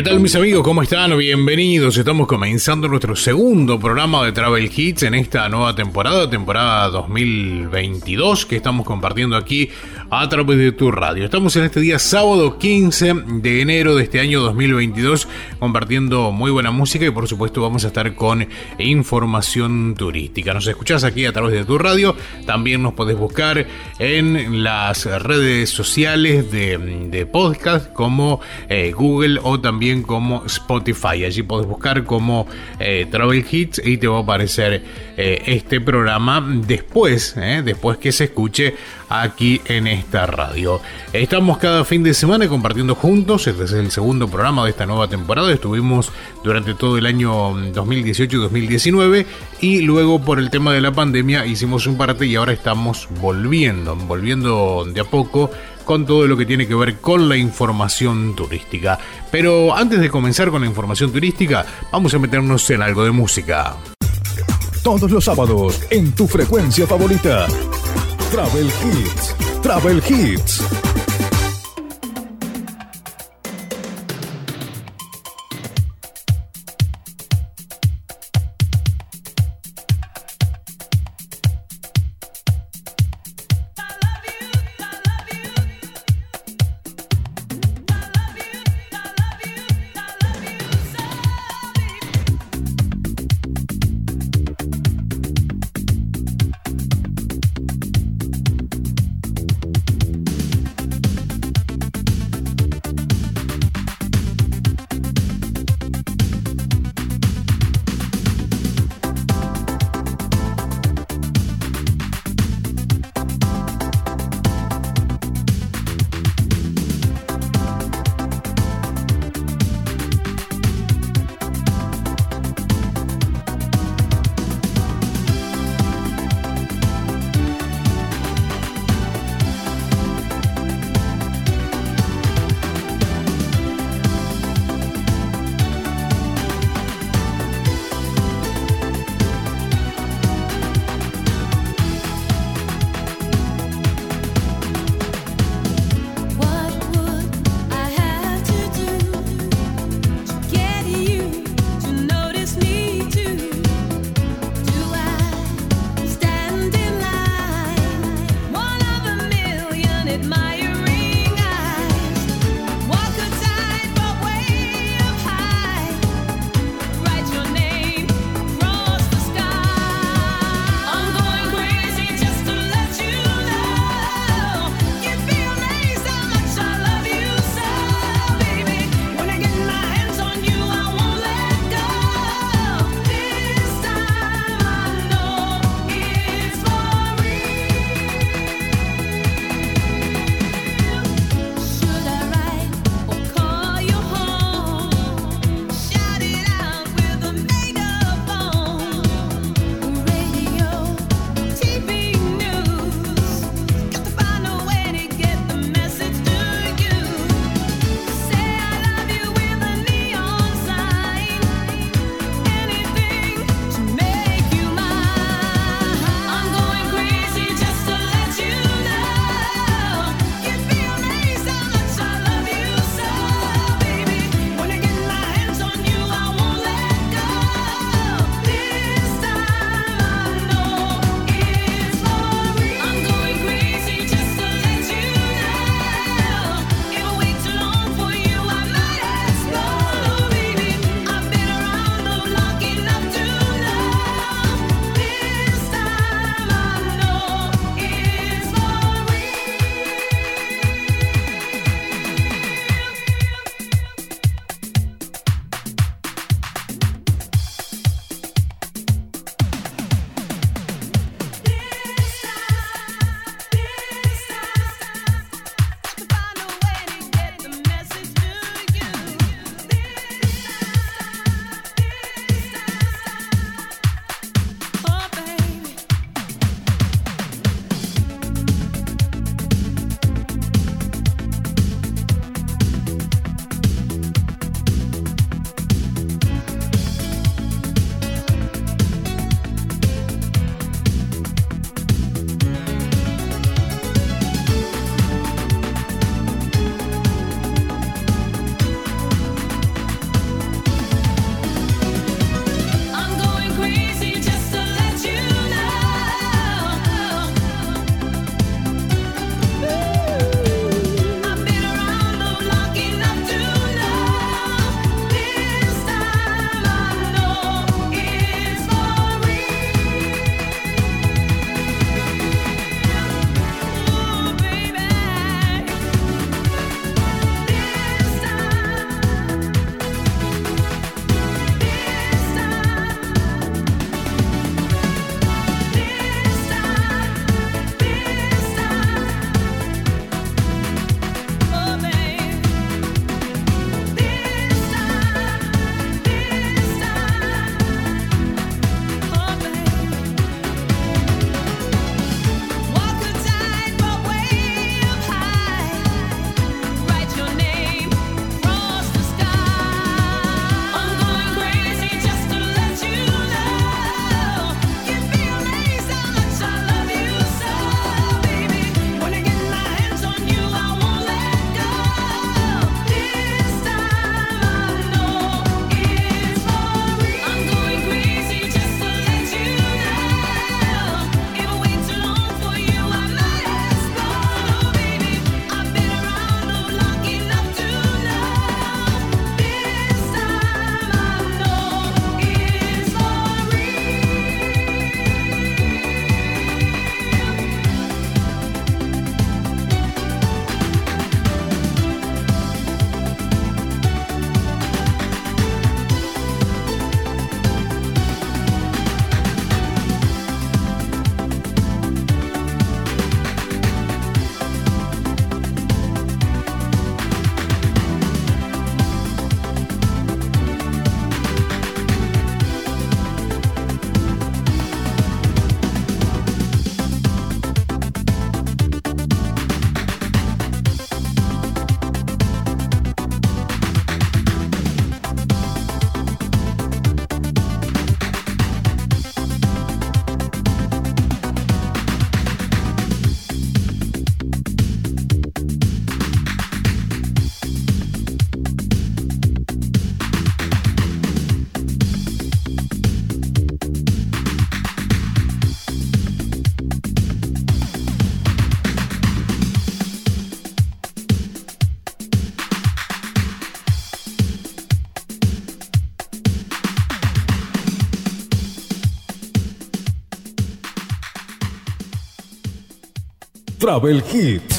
¿Qué tal mis amigos? ¿Cómo están? Bienvenidos. Estamos comenzando nuestro segundo programa de Travel Hits en esta nueva temporada, temporada 2022, que estamos compartiendo aquí a través de tu radio. Estamos en este día sábado 15 de enero de este año 2022 compartiendo muy buena música y por supuesto vamos a estar con información turística. Nos escuchás aquí a través de tu radio, también nos podés buscar en las redes sociales de, podcast como eh, Google o también como Spotify. Allí podés buscar como eh, Travel Hits y te va a aparecer eh, este programa después, eh, después que se escuche aquí en esta radio. Estamos cada fin de semana compartiendo juntos. Este es el segundo programa de esta nueva temporada. Estuvimos durante todo el año 2018 y 2019 y luego por el tema de la pandemia hicimos un parte y ahora estamos volviendo, volviendo de a poco con todo lo que tiene que ver con la información turística. Pero antes de comenzar con la información turística, vamos a meternos en algo de música. Todos los sábados en tu frecuencia favorita. Travel Hits. Travel Hits. Travel Hits.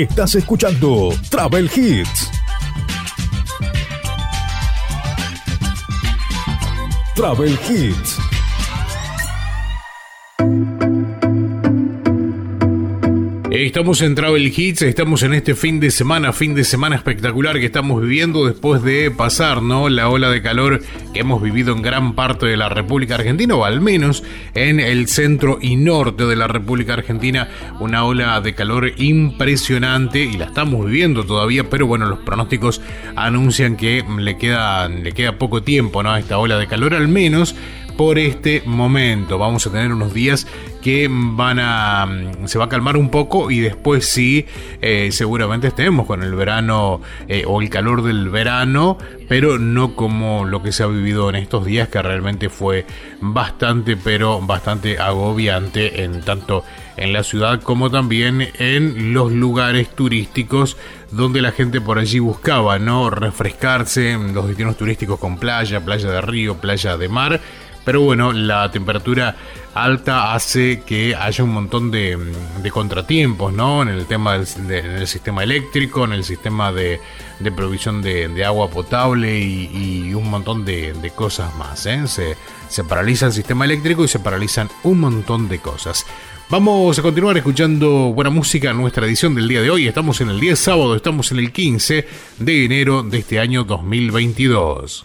Estás escuchando Travel Hits. Travel Hits. Estamos en Travel Hits, estamos en este fin de semana, fin de semana espectacular que estamos viviendo después de pasar, ¿no? La ola de calor que hemos vivido en gran parte de la República Argentina, o al menos en el centro y norte de la República Argentina, una ola de calor impresionante y la estamos viviendo todavía, pero bueno, los pronósticos anuncian que le queda, le queda poco tiempo, ¿no? A esta ola de calor, al menos por este momento. Vamos a tener unos días que van a se va a calmar un poco y después sí eh, seguramente estemos con el verano eh, o el calor del verano pero no como lo que se ha vivido en estos días que realmente fue bastante pero bastante agobiante en tanto en la ciudad como también en los lugares turísticos donde la gente por allí buscaba no refrescarse los destinos turísticos con playa playa de río playa de mar pero bueno, la temperatura alta hace que haya un montón de, contratiempos, ¿no? En el tema del sistema eléctrico, en el sistema de, provisión de, agua potable y, un montón de, cosas más. ¿eh? Se, se paraliza el sistema eléctrico y se paralizan un montón de cosas. Vamos a continuar escuchando buena música en nuestra edición del día de hoy. Estamos en el día sábado, estamos en el 15 de enero de este año 2022.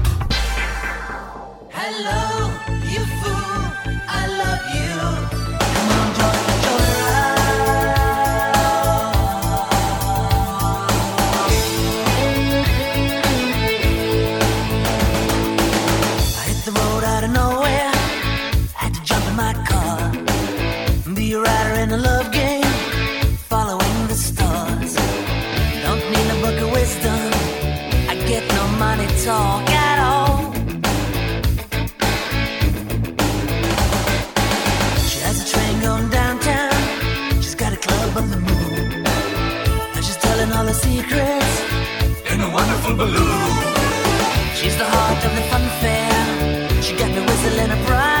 secrets in a wonderful balloon. She's the heart of the fun fair. She got me whistling a prime.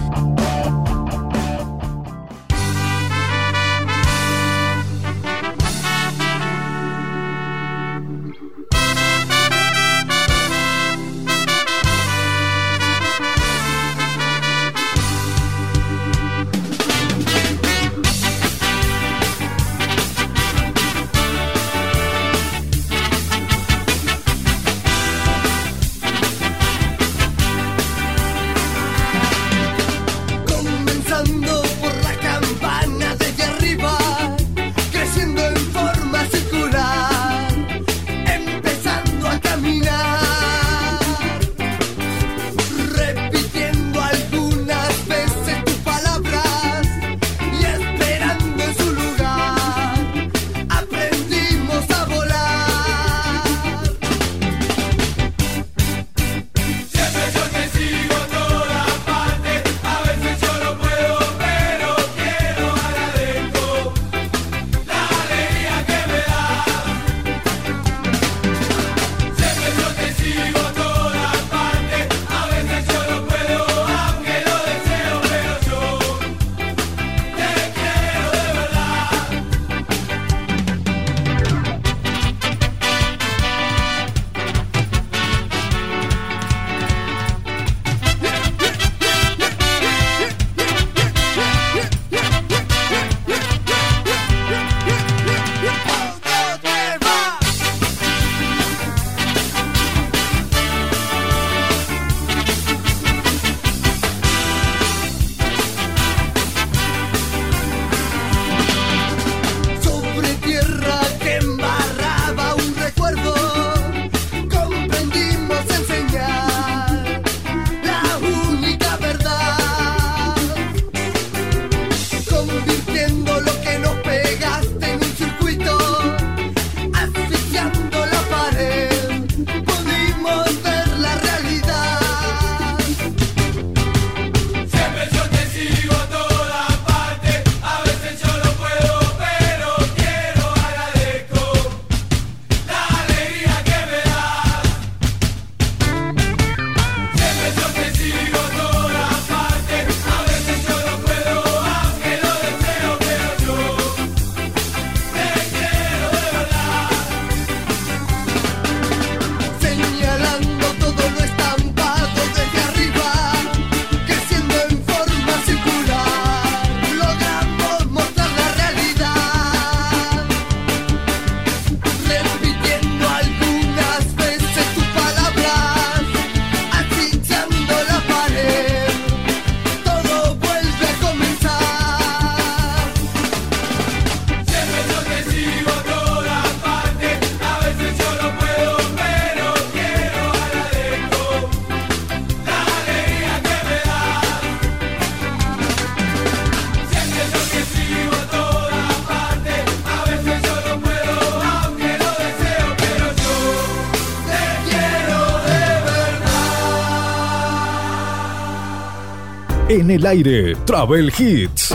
En el aire, Travel Hits.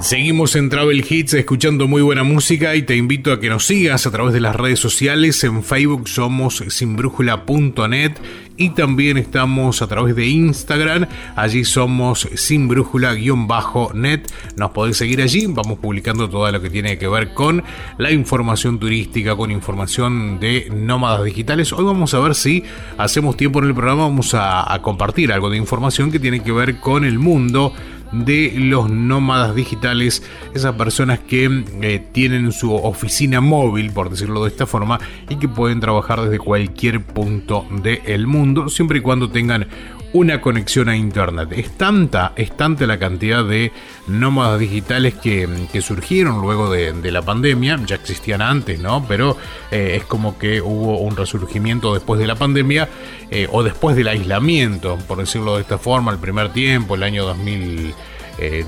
Seguimos en Travel Hits escuchando muy buena música y te invito a que nos sigas a través de las redes sociales. En Facebook somos sinbrújula.net y también estamos a través de Instagram. Allí somos sinbrújula-net. Nos podés seguir allí. Vamos publicando todo lo que tiene que ver con la información turística, con información de nómadas digitales. Hoy vamos a ver si hacemos tiempo en el programa. Vamos a compartir algo de información que tiene que ver con el mundo de los nómadas digitales, esas personas que eh, tienen su oficina móvil, por decirlo de esta forma, y que pueden trabajar desde cualquier punto del mundo, siempre y cuando tengan una conexión a internet. Es tanta, es tanta la cantidad de nómadas digitales que, surgieron luego de, la pandemia, ya existían antes, ¿no? Pero eh, es como que hubo un resurgimiento después de la pandemia eh, o después del aislamiento, por decirlo de esta forma, el primer tiempo, el año 2000,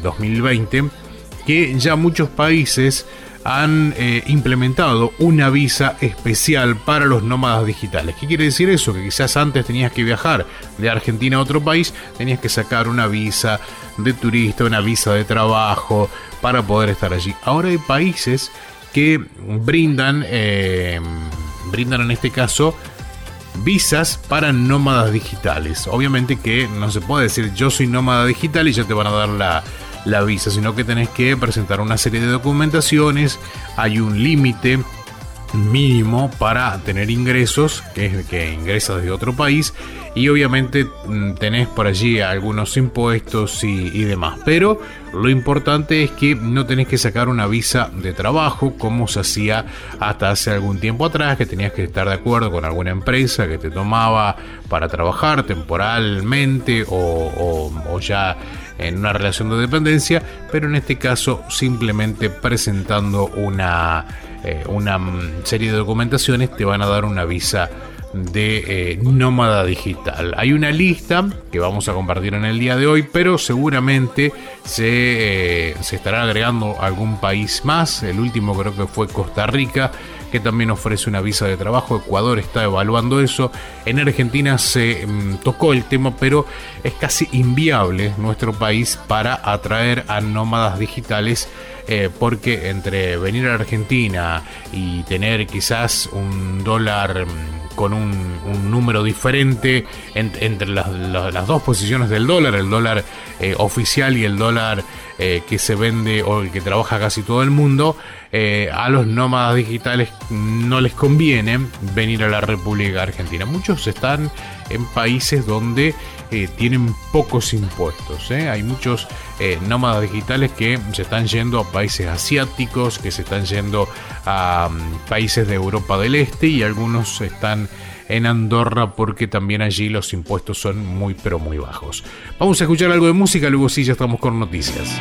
2020, eh, que ya muchos países han eh, implementado una visa especial para los nómadas digitales. ¿Qué quiere decir eso? Que quizás antes tenías que viajar de Argentina a otro país, tenías que sacar una visa de turista, una visa de trabajo para poder estar allí. Ahora hay países que brindan, eh, brindan en este caso, visas para nómadas digitales. Obviamente que no se puede decir yo soy nómada digital y ya te van a dar la, la visa, sino que tenés que presentar una serie de documentaciones, hay un límite mínimo para tener ingresos, que es que ingresas desde otro país, y obviamente mm, tenés por allí algunos impuestos y, demás. Pero lo importante es que no tenés que sacar una visa de trabajo como se hacía hasta hace algún tiempo atrás, que tenías que estar de acuerdo con alguna empresa que te tomaba para trabajar temporalmente o ya en una relación de dependencia, pero en este caso simplemente presentando una, eh, una serie de documentaciones te van a dar una visa de eh, nómada digital. Hay una lista que vamos a compartir en el día de hoy, pero seguramente se, eh, se estará agregando algún país más. El último creo que fue Costa Rica que también ofrece una visa de trabajo. Ecuador está evaluando eso. En Argentina se mm, tocó el tema, pero es casi inviable nuestro país para atraer a nómadas digitales. Eh, porque entre venir a Argentina y tener quizás un dólar mm, con un, número diferente entre las, dos posiciones del dólar, el dólar eh, oficial y el dólar eh, que se vende o que trabaja casi todo el mundo, eh, a los nómadas digitales no les conviene venir a la República Argentina. Muchos están en países donde eh, tienen pocos impuestos. Hay muchos nómadas digitales que se están yendo a países asiáticos, que se están yendo a mm, países de Europa del Este y algunos están en Andorra porque también allí los impuestos son muy pero muy bajos. Vamos a escuchar algo de música, luego sí ya estamos con noticias.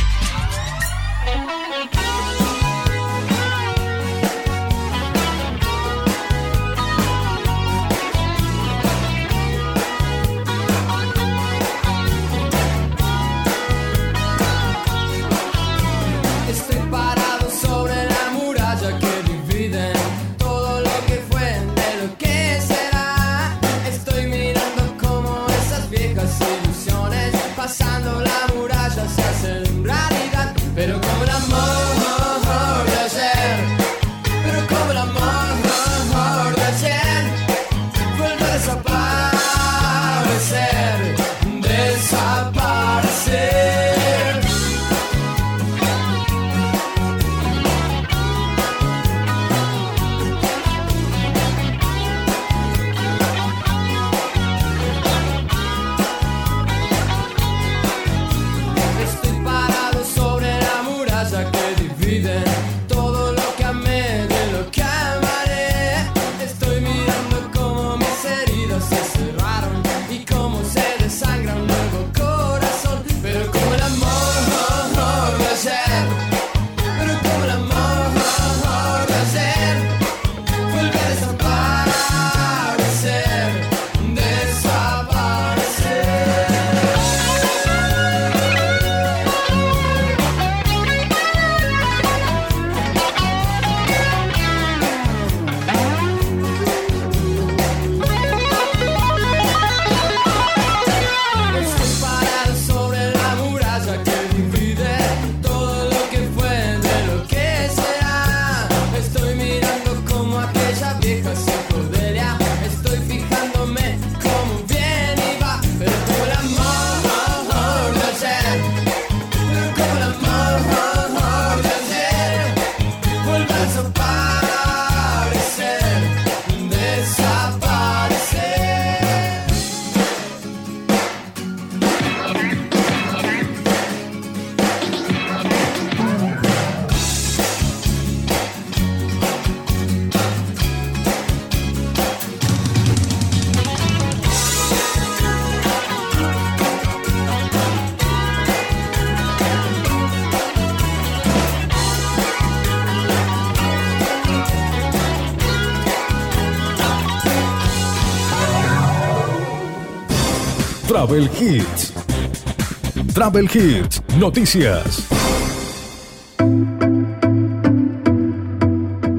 Travel Hits. Travel Hits, noticias.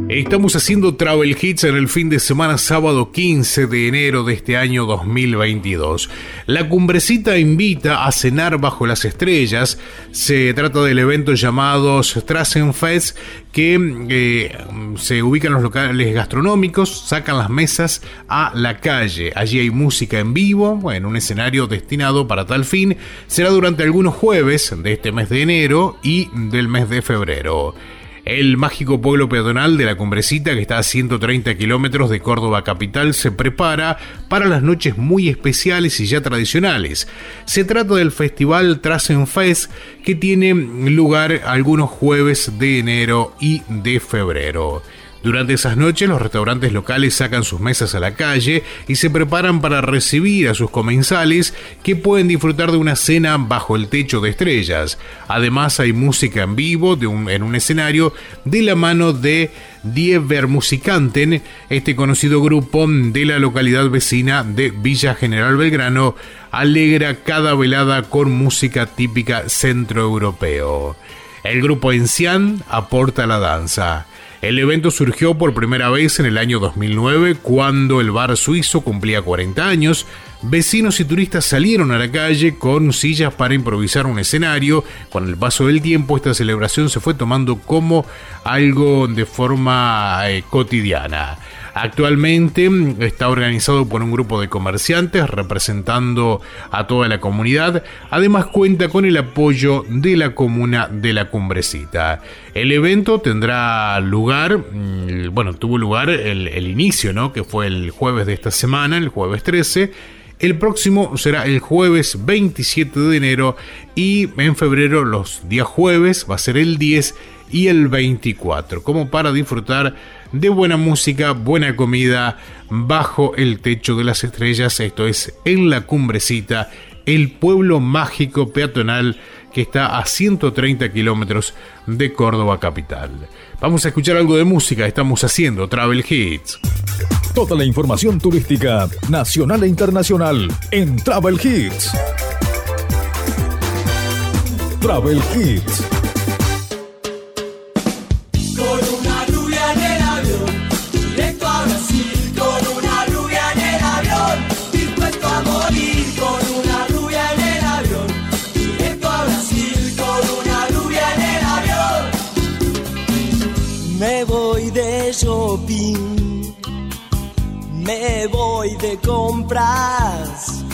Estamos haciendo Travel Hits en el fin de semana sábado 15 de enero de este año 2022. La cumbrecita invita a cenar bajo las estrellas. Se trata del evento llamado Strassenfest que eh, se ubican los locales gastronómicos, sacan las mesas a la calle. Allí hay música en vivo, en un escenario destinado para tal fin. Será durante algunos jueves de este mes de enero y del mes de febrero el mágico pueblo peatonal de la Cumbrecita, que está a 130 kilómetros de Córdoba capital, se prepara para las noches muy especiales y ya tradicionales. Se trata del festival Trasenfest, que tiene lugar algunos jueves de enero y de febrero. Durante esas noches los restaurantes locales sacan sus mesas a la calle y se preparan para recibir a sus comensales que pueden disfrutar de una cena bajo el techo de estrellas. Además hay música en vivo en un escenario de la mano de Die Vermusikanten, este conocido grupo de la localidad vecina de Villa General Belgrano, alegra cada velada con música típica centroeuropeo. El grupo Encian aporta la danza. El evento surgió por primera vez en el año 2009 cuando el bar suizo cumplía 40 años. Vecinos y turistas salieron a la calle con sillas para improvisar un escenario. Con el paso del tiempo esta celebración se fue tomando como algo de forma eh, cotidiana. Actualmente está organizado por un grupo de comerciantes representando a toda la comunidad. Además cuenta con el apoyo de la comuna de la Cumbrecita. El evento tendrá lugar, mm, bueno, tuvo lugar el, inicio, ¿no? Que fue el jueves de esta semana, el jueves 13. El próximo será el jueves 27 de enero y en febrero los días jueves va a ser el 10 y el 24, como para disfrutar de buena música, buena comida, bajo el techo de las estrellas, esto es en la cumbrecita, el pueblo mágico peatonal que está a 130 kilómetros de Córdoba capital. Vamos a escuchar algo de música, estamos haciendo Travel Hits. Toda la información turística, nacional e internacional, en Travel Hits. Travel Hits. Me voy de compras,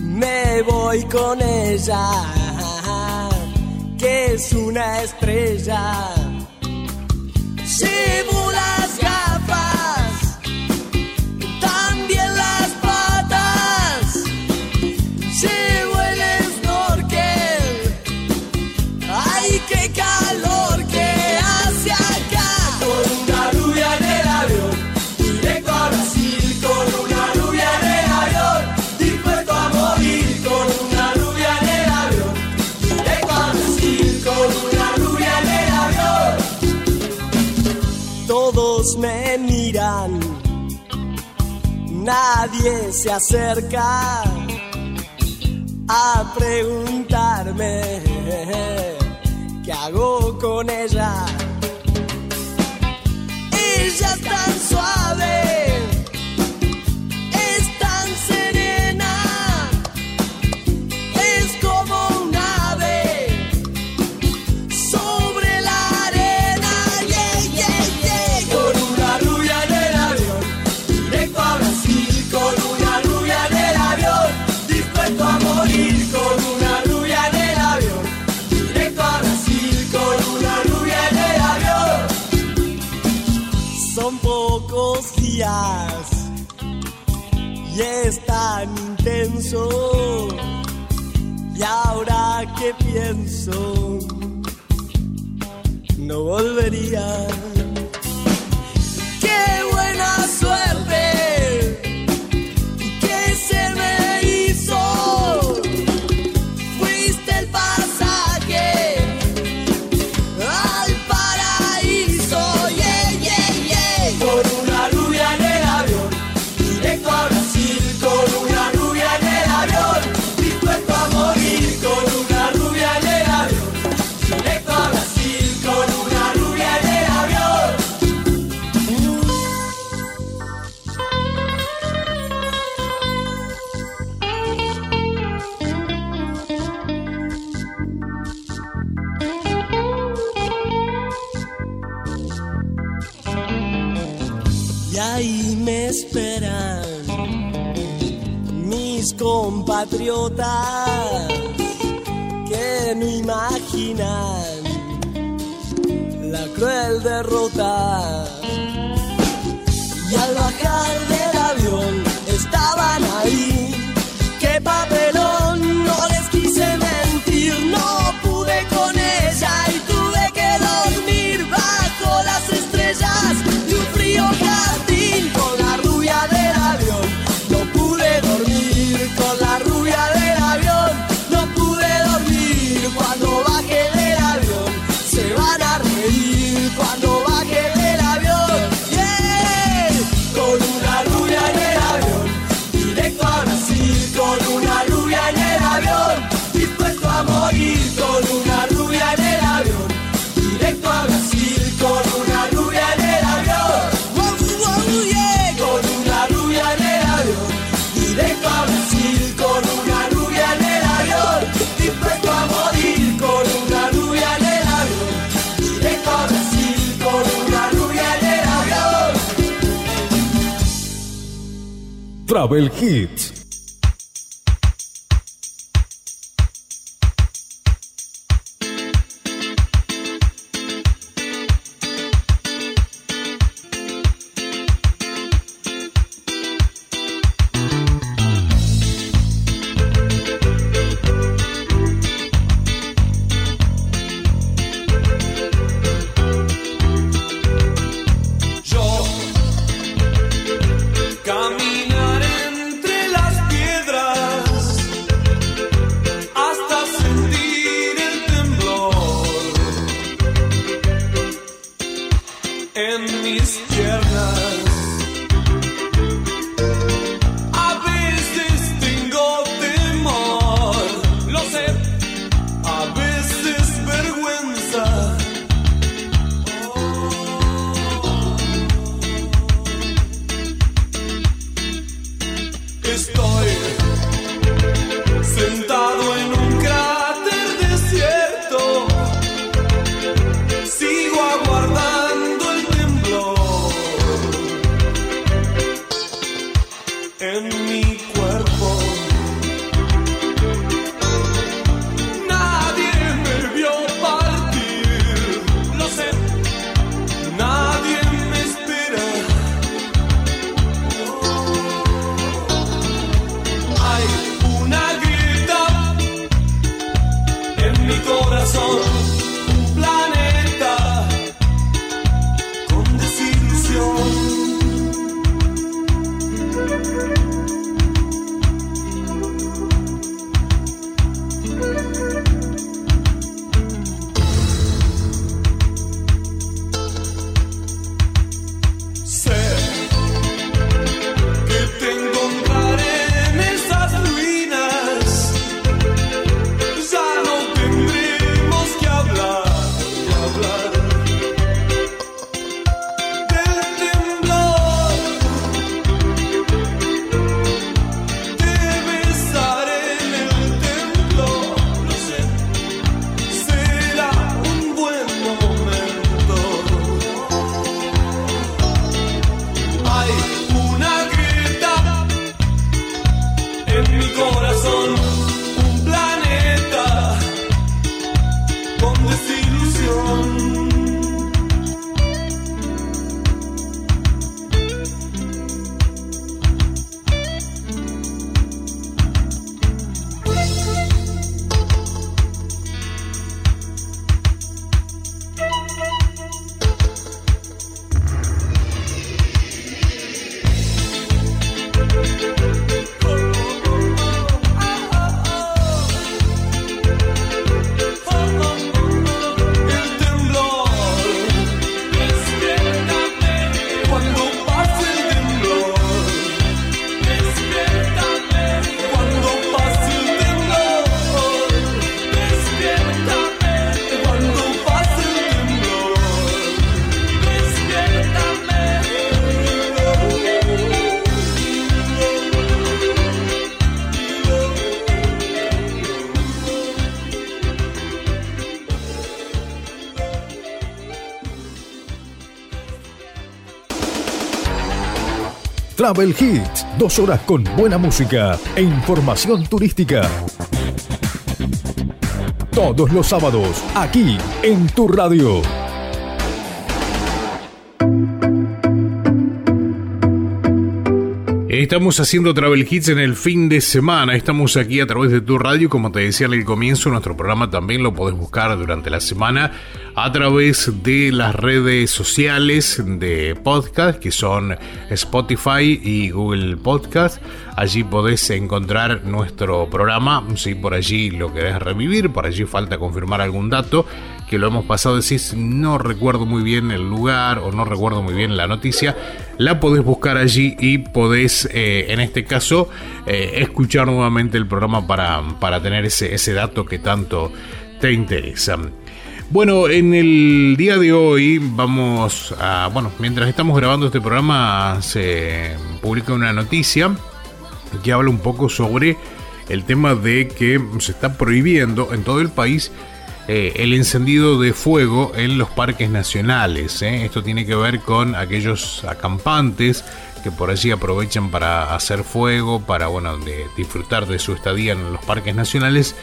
me voy con ella, que es una estrella. Llevo las gafas, Todos me miran, nadie se acerca a preguntarme qué hago con ella. Ella es tan suave, y es tan intenso. Y ahora que pienso, no volvería. ¡Qué buena suerte! flota. Travel Travel Hits, dos horas con buena música e información turística. Todos los sábados, aquí en tu radio. Estamos haciendo Travel Hits en el fin de semana. Estamos aquí a través de tu radio. Como te decía al comienzo, nuestro programa también lo podés buscar durante la semana a través de las redes sociales de podcast que son Spotify y Google Podcast. Allí podés encontrar nuestro programa. Si por allí lo querés revivir, por allí falta confirmar algún dato que lo hemos pasado, decís no recuerdo muy bien el lugar o no recuerdo muy bien la noticia, la podés buscar allí y podés, eh, en este caso, eh, escuchar nuevamente el programa para, para tener ese, ese dato que tanto te interesa. Bueno, en el día de hoy vamos a, bueno, mientras estamos grabando este programa se publica una noticia que habla un poco sobre el tema de que se está prohibiendo en todo el país eh, el encendido de fuego en los parques nacionales. ¿eh? Esto tiene que ver con aquellos acampantes que por allí aprovechan para hacer fuego, para bueno, de disfrutar de su estadía en los parques nacionales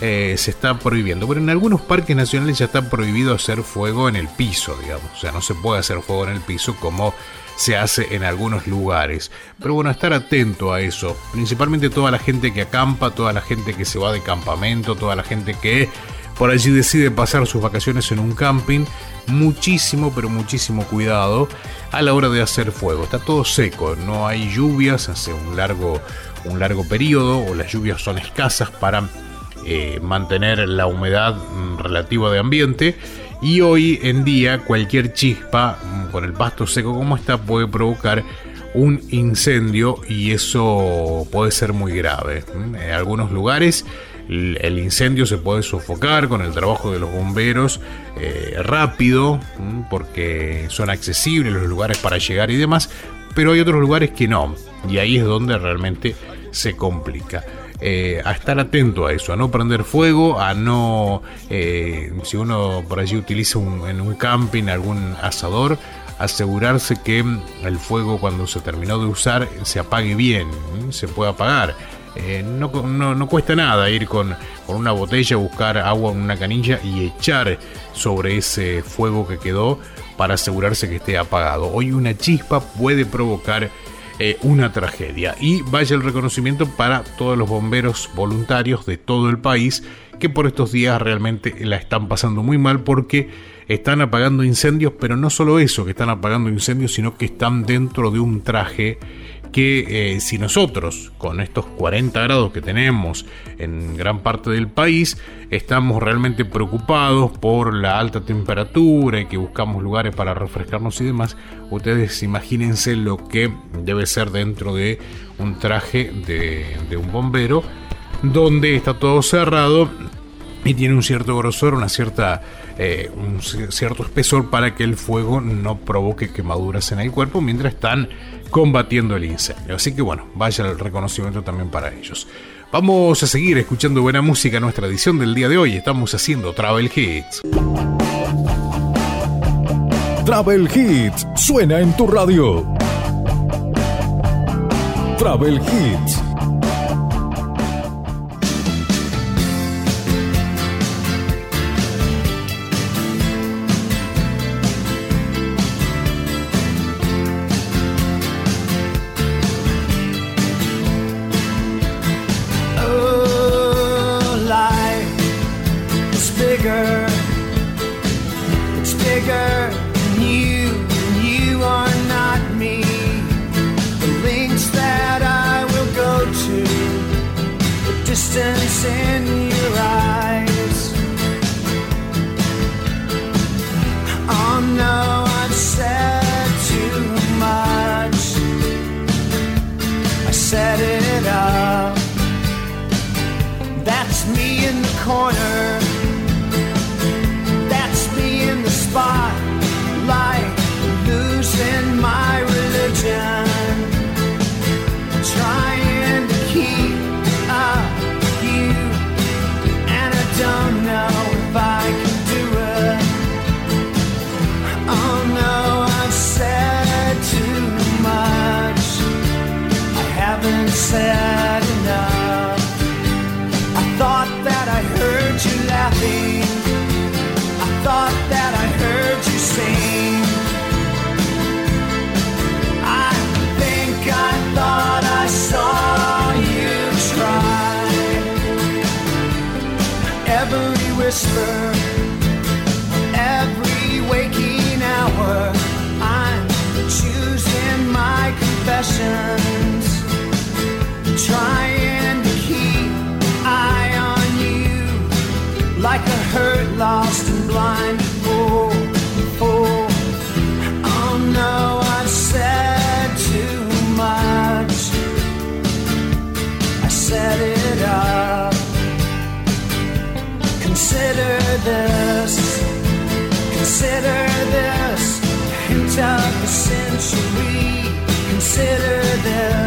eh, se está prohibiendo. Pero en algunos parques nacionales ya está prohibido hacer fuego en el piso, digamos. O sea, no se puede hacer fuego en el piso como se hace en algunos lugares. Pero bueno, estar atento a eso. Principalmente toda la gente que acampa, toda la gente que se va de campamento, toda la gente que por allí decide pasar sus vacaciones en un camping. Muchísimo, pero muchísimo cuidado a la hora de hacer fuego. Está todo seco, no hay lluvias hace un largo, un largo periodo o las lluvias son escasas para eh, mantener la humedad mm, relativa de ambiente y hoy en día cualquier chispa mm, con el pasto seco como está puede provocar un incendio y eso puede ser muy grave. En algunos lugares el incendio se puede sofocar con el trabajo de los bomberos eh, rápido porque son accesibles los lugares para llegar y demás, pero hay otros lugares que no y ahí es donde realmente se complica. Eh, a estar atento a eso, a no prender fuego, a no, eh, si uno por allí utiliza en un camping algún asador, asegurarse que el fuego cuando se terminó de usar se apague bien, se puede apagar. Eh, no, no, cuesta nada ir con, con, una botella, buscar agua en una canilla y echar sobre ese fuego que quedó para asegurarse que esté apagado. Hoy una chispa puede provocar eh, una tragedia. Y vaya el reconocimiento para todos los bomberos voluntarios de todo el país que por estos días realmente la están pasando muy mal porque están apagando incendios, pero no solo eso, que están apagando incendios, sino que están dentro de un traje que eh, si nosotros con estos 40 grados que tenemos en gran parte del país estamos realmente preocupados por la alta temperatura y que buscamos lugares para refrescarnos y demás, ustedes imagínense lo que debe ser dentro de un traje de, un bombero donde está todo cerrado y tiene un cierto grosor, una cierta, eh, un cierto espesor para que el fuego no provoque quemaduras en el cuerpo mientras están combatiendo el incendio. Así que bueno, vaya el reconocimiento también para ellos. Vamos a seguir escuchando buena música en nuestra edición del día de hoy. Estamos haciendo Travel Hits. Travel Hits suena en tu radio. Travel Hits distant consider them.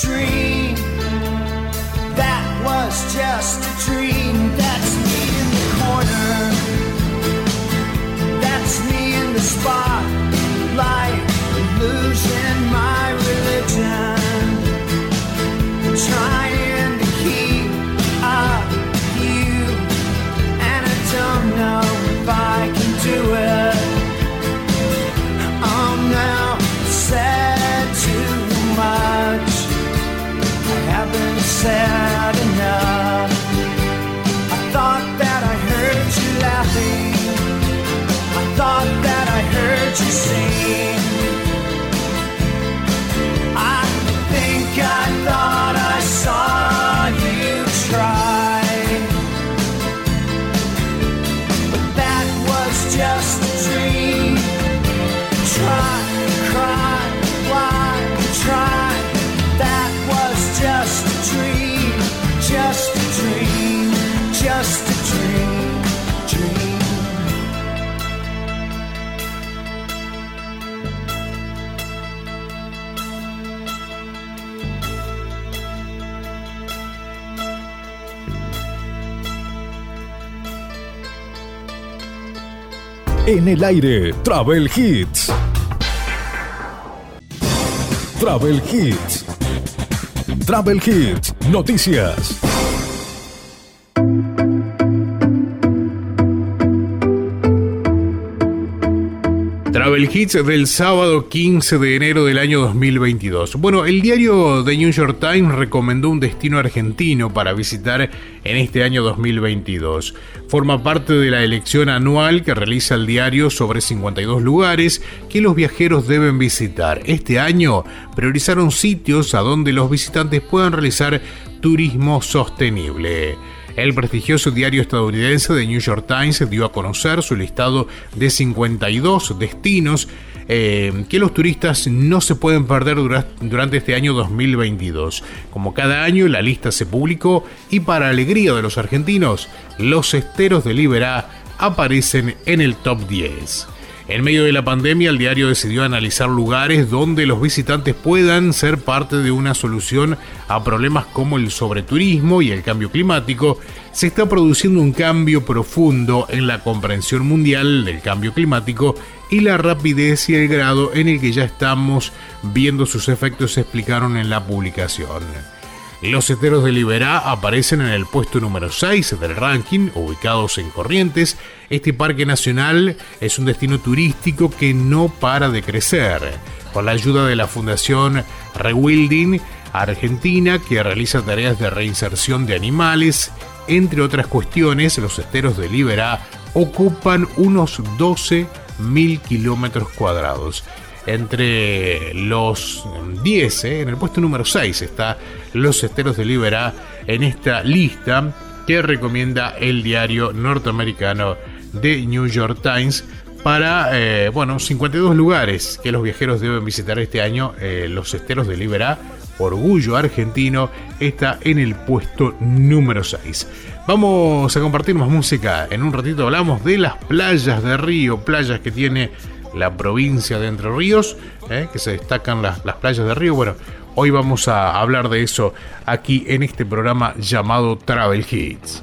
Dream. That was just En el aire, Travel Hits. Travel Hits. Travel Hits, noticias. Travel Hits del sábado 15 de enero del año 2022. Bueno, el diario The New York Times recomendó un destino argentino para visitar en este año 2022. Forma parte de la elección anual que realiza el diario sobre 52 lugares que los viajeros deben visitar. Este año priorizaron sitios a donde los visitantes puedan realizar turismo sostenible. El prestigioso diario estadounidense The New York Times dio a conocer su listado de 52 destinos eh, que los turistas no se pueden perder dura- durante este año 2022. Como cada año, la lista se publicó y para alegría de los argentinos, los esteros de Liberá aparecen en el top 10. En medio de la pandemia, el diario decidió analizar lugares donde los visitantes puedan ser parte de una solución a problemas como el sobreturismo y el cambio climático. Se está produciendo un cambio profundo en la comprensión mundial del cambio climático y la rapidez y el grado en el que ya estamos viendo sus efectos se explicaron en la publicación. Los esteros de Liberá aparecen en el puesto número 6 del ranking, ubicados en Corrientes. Este parque nacional es un destino turístico que no para de crecer. Con la ayuda de la Fundación Rewilding Argentina, que realiza tareas de reinserción de animales, entre otras cuestiones, los esteros de Liberá ocupan unos 12.000 kilómetros cuadrados entre los 10, eh, en el puesto número 6 está Los Esteros de Liberá en esta lista que recomienda el diario norteamericano The New York Times para, eh, bueno, 52 lugares que los viajeros deben visitar este año. eh, los Esteros de Liberá Orgullo Argentino, está en el puesto número 6. Vamos a compartir más música. En un ratito hablamos de las playas de Río, playas que tiene la provincia de Entre Ríos, eh, que se destacan las, las playas de Río. Bueno, hoy vamos a hablar de eso aquí en este programa llamado Travel Hits.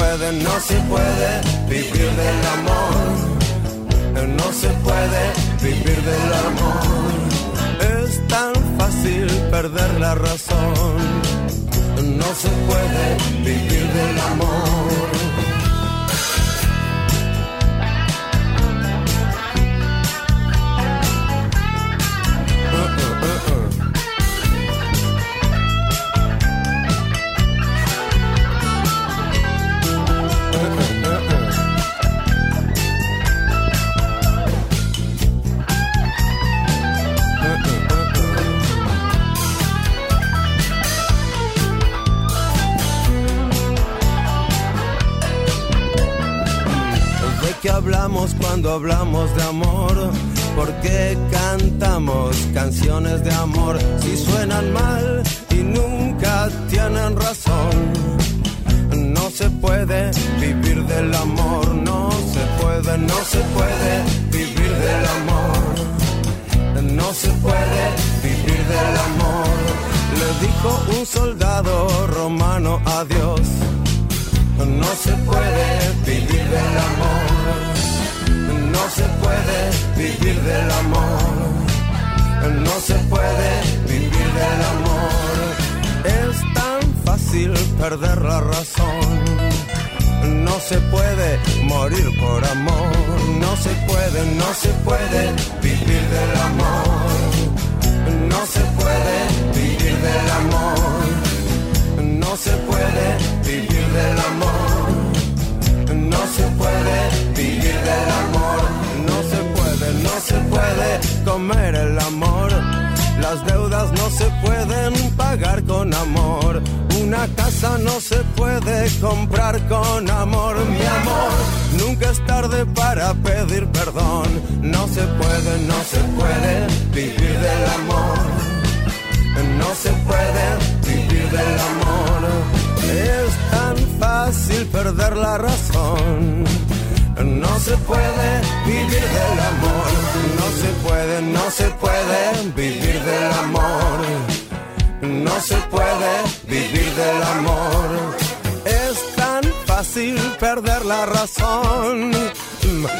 Puede, no se puede vivir del amor. No se puede vivir del amor. Es tan fácil perder la razón. No se puede vivir del amor. Cuando hablamos de amor? ¿Por qué cantamos canciones de amor si suenan mal y nunca tienen razón? No se puede vivir del amor, no se puede, no se puede vivir del amor. No se puede vivir del amor. Le dijo un soldado romano a Dios. No se puede vivir del amor. No se puede vivir del amor. No se puede vivir del amor. Es tan fácil perder la razón. No se puede morir por amor. No se puede, no se puede vivir del amor. No se puede vivir del amor. No se puede vivir del amor. No se puede vivir del amor. Comer el amor. Las deudas no se pueden pagar con amor. Una casa no se puede comprar con amor. Mi amor, nunca es tarde para pedir perdón. No se puede, no se puede vivir del amor. No se puede vivir del amor. Es tan fácil perder la razón. No se puede vivir del amor. No se puede, no se puede vivir del amor. No se puede vivir del amor. Es tan fácil perder la razón.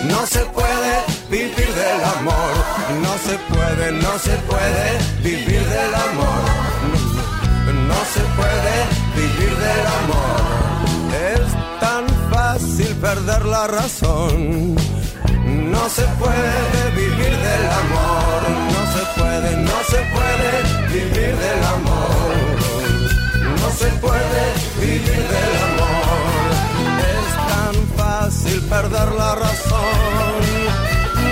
No se puede vivir del amor. No se puede, no se puede vivir del amor. No se puede vivir del amor. Perder la razón. No se puede vivir del amor. No se puede, no se puede vivir del amor. No se puede vivir del amor. Es tan fácil perder la razón.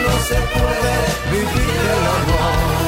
No se puede vivir del amor.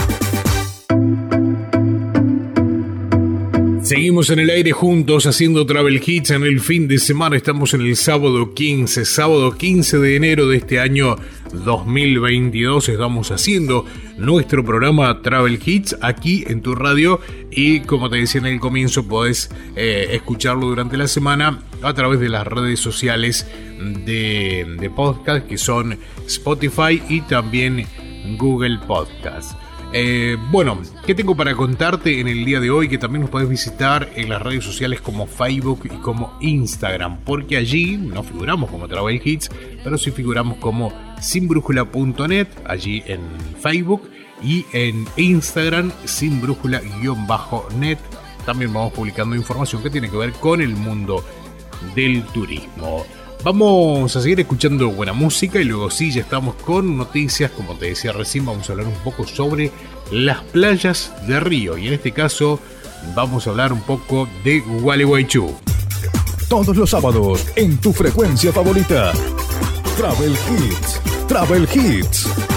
Seguimos en el aire juntos haciendo Travel Hits en el fin de semana. Estamos en el sábado 15, sábado 15 de enero de este año 2022. Estamos haciendo nuestro programa Travel Hits aquí en tu radio y como te decía en el comienzo podés eh, escucharlo durante la semana a través de las redes sociales de, de podcast que son Spotify y también Google Podcast. Eh, bueno, ¿qué tengo para contarte en el día de hoy? Que también nos puedes visitar en las redes sociales como Facebook y como Instagram, porque allí no figuramos como Travel Hits, pero sí figuramos como sinbrújula.net, allí en Facebook y en Instagram sinbrújula-net. También vamos publicando información que tiene que ver con el mundo del turismo. Vamos a seguir escuchando buena música y luego sí, ya estamos con noticias, como te decía recién, vamos a hablar un poco sobre las playas de Río y en este caso vamos a hablar un poco de Gualeguaychú. Todos los sábados en tu frecuencia favorita. Travel Hits. Travel Hits.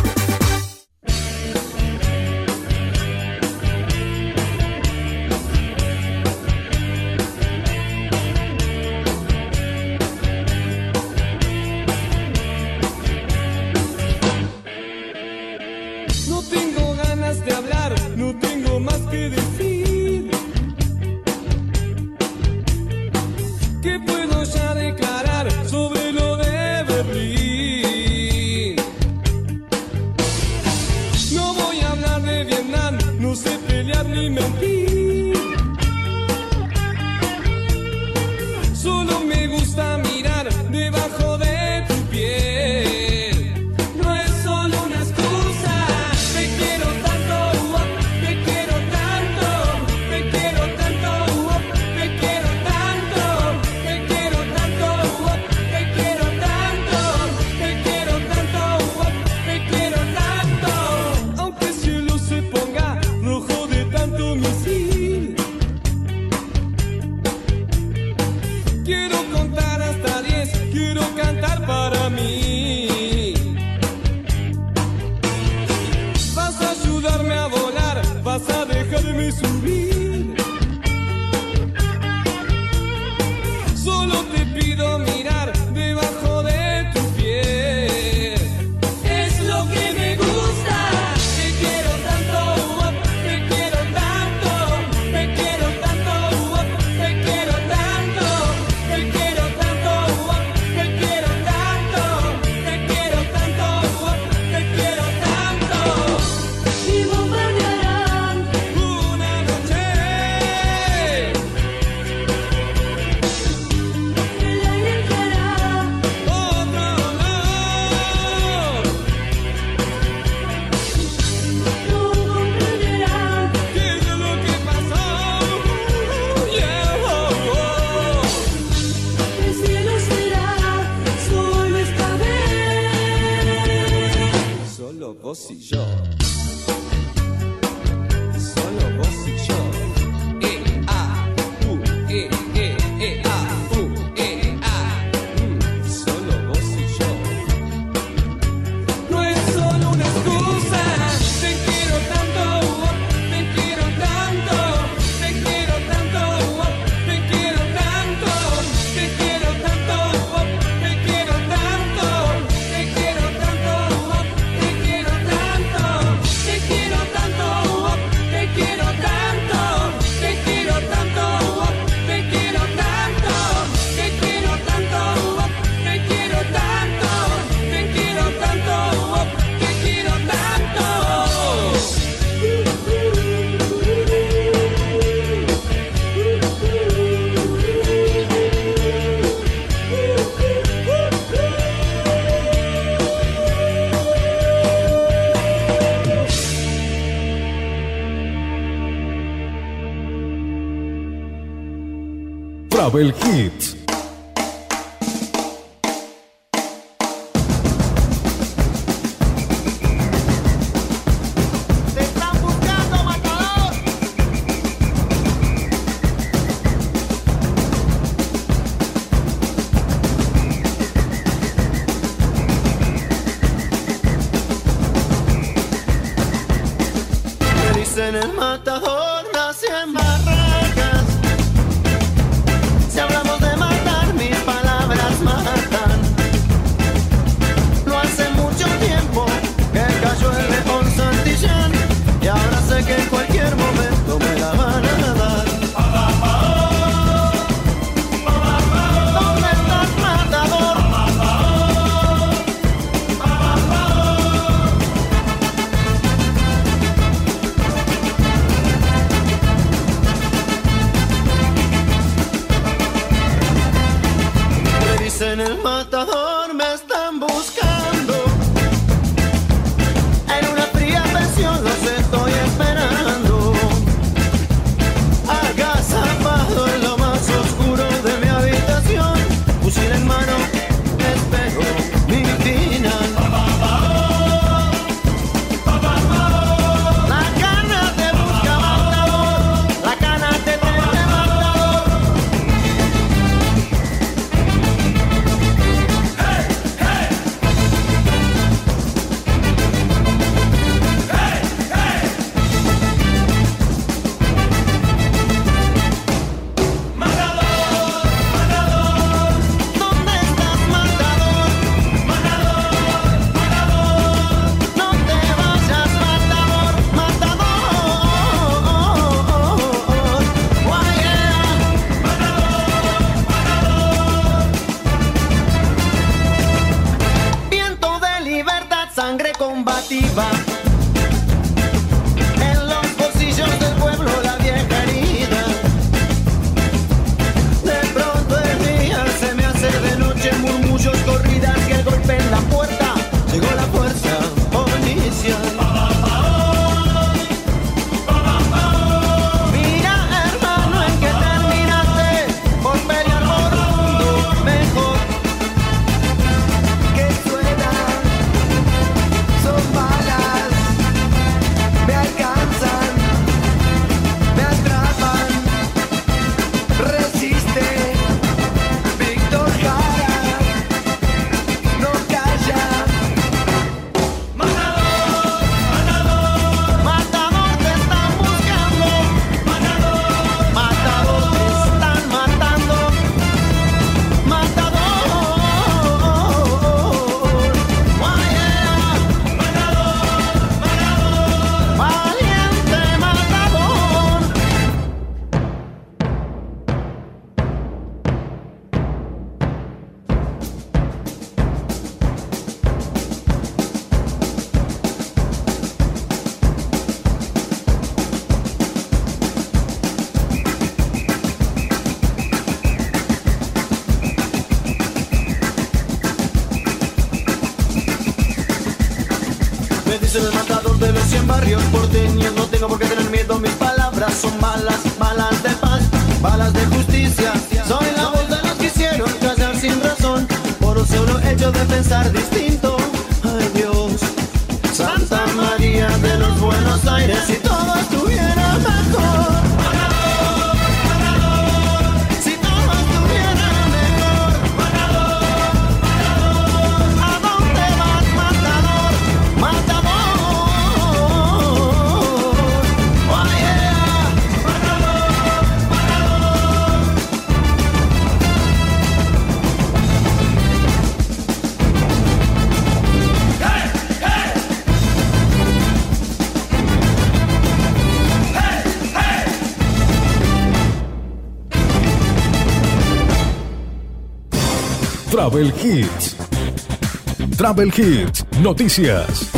so my life. Travel Hits, noticias.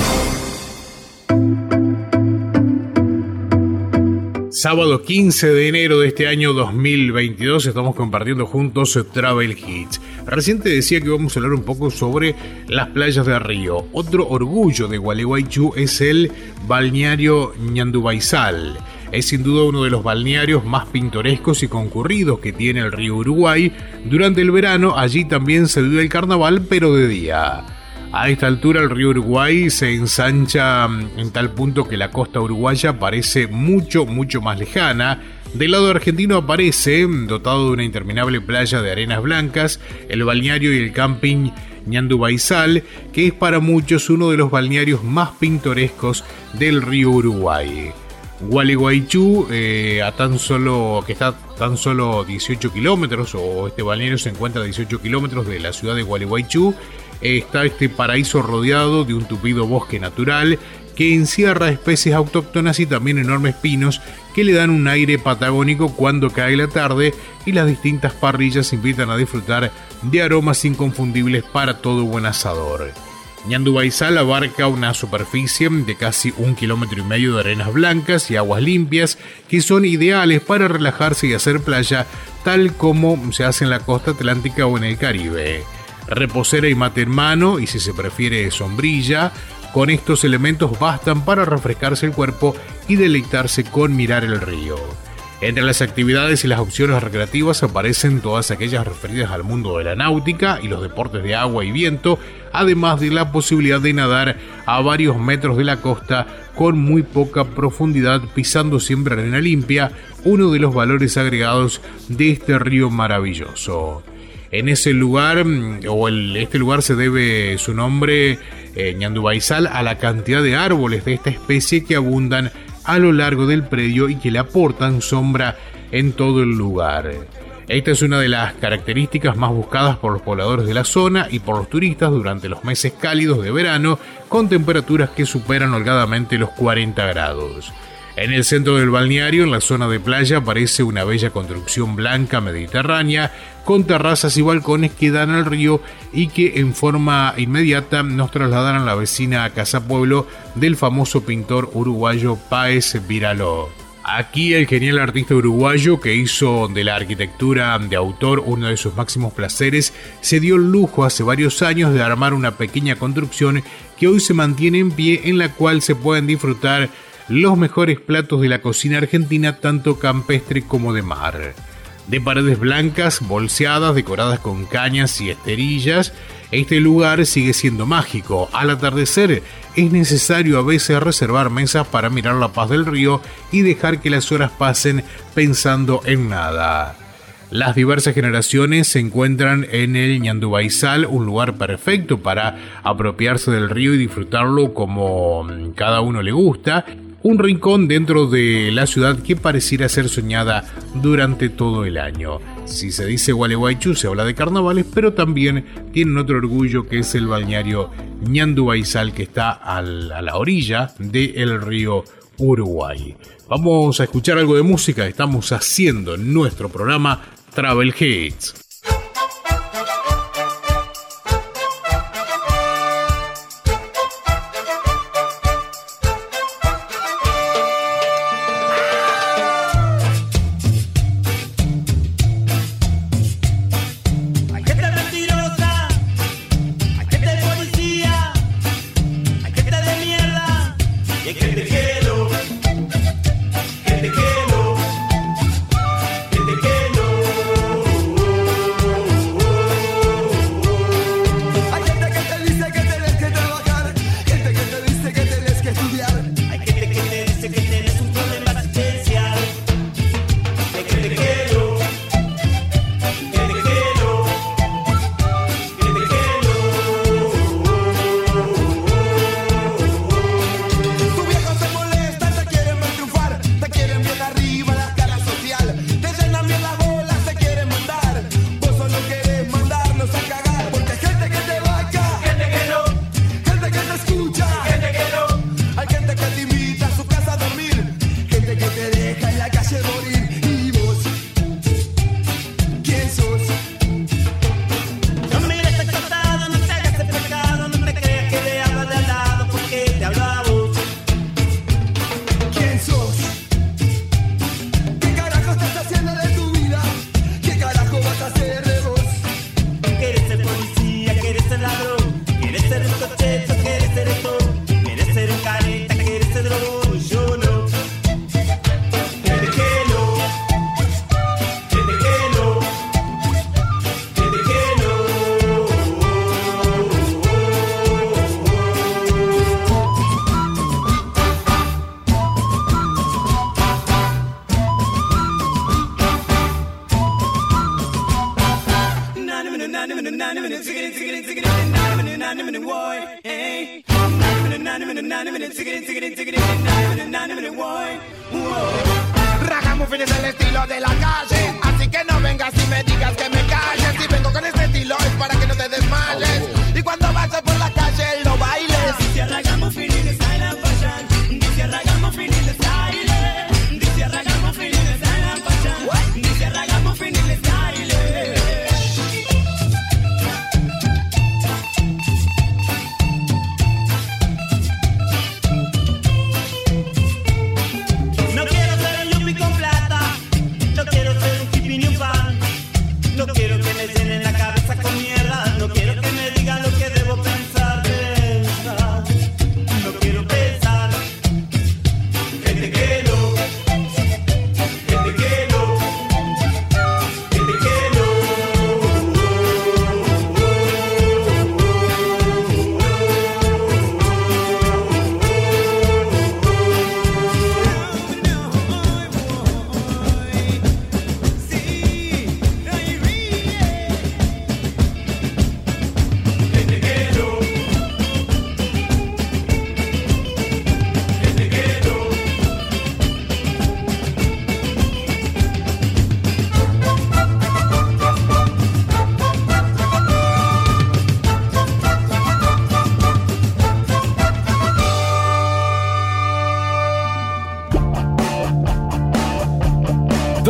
Sábado 15 de enero de este año 2022 estamos compartiendo juntos Travel Hits. Recién te decía que vamos a hablar un poco sobre las playas de Río. Otro orgullo de Gualeguaychú es el balneario Ñandubaizal. Es sin duda uno de los balnearios más pintorescos y concurridos que tiene el río Uruguay. Durante el verano allí también se vive el carnaval, pero de día. A esta altura el río Uruguay se ensancha mm, en tal punto que la costa uruguaya parece mucho, mucho más lejana. Del lado argentino aparece, mm, dotado de una interminable playa de arenas blancas, el balneario y el camping Ñandubaizal, que es para muchos uno de los balnearios más pintorescos del río Uruguay. Gualeguaychú, eh, a tan solo, que está tan solo 18 kilómetros, o este balneario se encuentra a 18 kilómetros de la ciudad de Gualeguaychú, está este paraíso rodeado de un tupido bosque natural que encierra especies autóctonas y también enormes pinos que le dan un aire patagónico cuando cae la tarde y las distintas parrillas invitan a disfrutar de aromas inconfundibles para todo buen asador. Ñandubaizal abarca una superficie de casi un kilómetro y medio de arenas blancas y aguas limpias que son ideales para relajarse y hacer playa tal como se hace en la costa atlántica o en el Caribe. Reposera y mate en mano y si se prefiere sombrilla, con estos elementos bastan para refrescarse el cuerpo y deleitarse con mirar el río. Entre las actividades y las opciones recreativas aparecen todas aquellas referidas al mundo de la náutica y los deportes de agua y viento, además de la posibilidad de nadar a varios metros de la costa con muy poca profundidad, pisando siempre arena limpia, uno de los valores agregados de este río maravilloso. En ese lugar, mm, o este lugar se debe su nombre, eh, Ñandubaizal, a la cantidad de árboles de esta especie que abundan a lo largo del predio y que le aportan sombra en todo el lugar. Esta es una de las características más buscadas por los pobladores de la zona y por los turistas durante los meses cálidos de verano, con temperaturas que superan holgadamente los 40 grados. En el centro del balneario, en la zona de playa, aparece una bella construcción blanca mediterránea con terrazas y balcones que dan al río y que en forma inmediata nos trasladan a la vecina Casa Pueblo del famoso pintor uruguayo Páez Viraló. Aquí el genial artista uruguayo que hizo de la arquitectura de autor uno de sus máximos placeres, se dio el lujo hace varios años de armar una pequeña construcción que hoy se mantiene en pie en la cual se pueden disfrutar los mejores platos de la cocina argentina tanto campestre como de mar. De paredes blancas, bolseadas, decoradas con cañas y esterillas, este lugar sigue siendo mágico. Al atardecer es necesario a veces reservar mesas para mirar la paz del río y dejar que las horas pasen pensando en nada. Las diversas generaciones se encuentran en el Ñandubaizal, un lugar perfecto para apropiarse del río y disfrutarlo como mm, cada uno le gusta. Un rincón dentro de la ciudad que pareciera ser soñada durante todo el año. Si se dice Gualeguaychú se habla de carnavales, pero también tienen otro orgullo que es el balneario Ñandubaizal que está a la orilla del río Uruguay. Vamos a escuchar algo de música, estamos haciendo nuestro programa Travel Hits.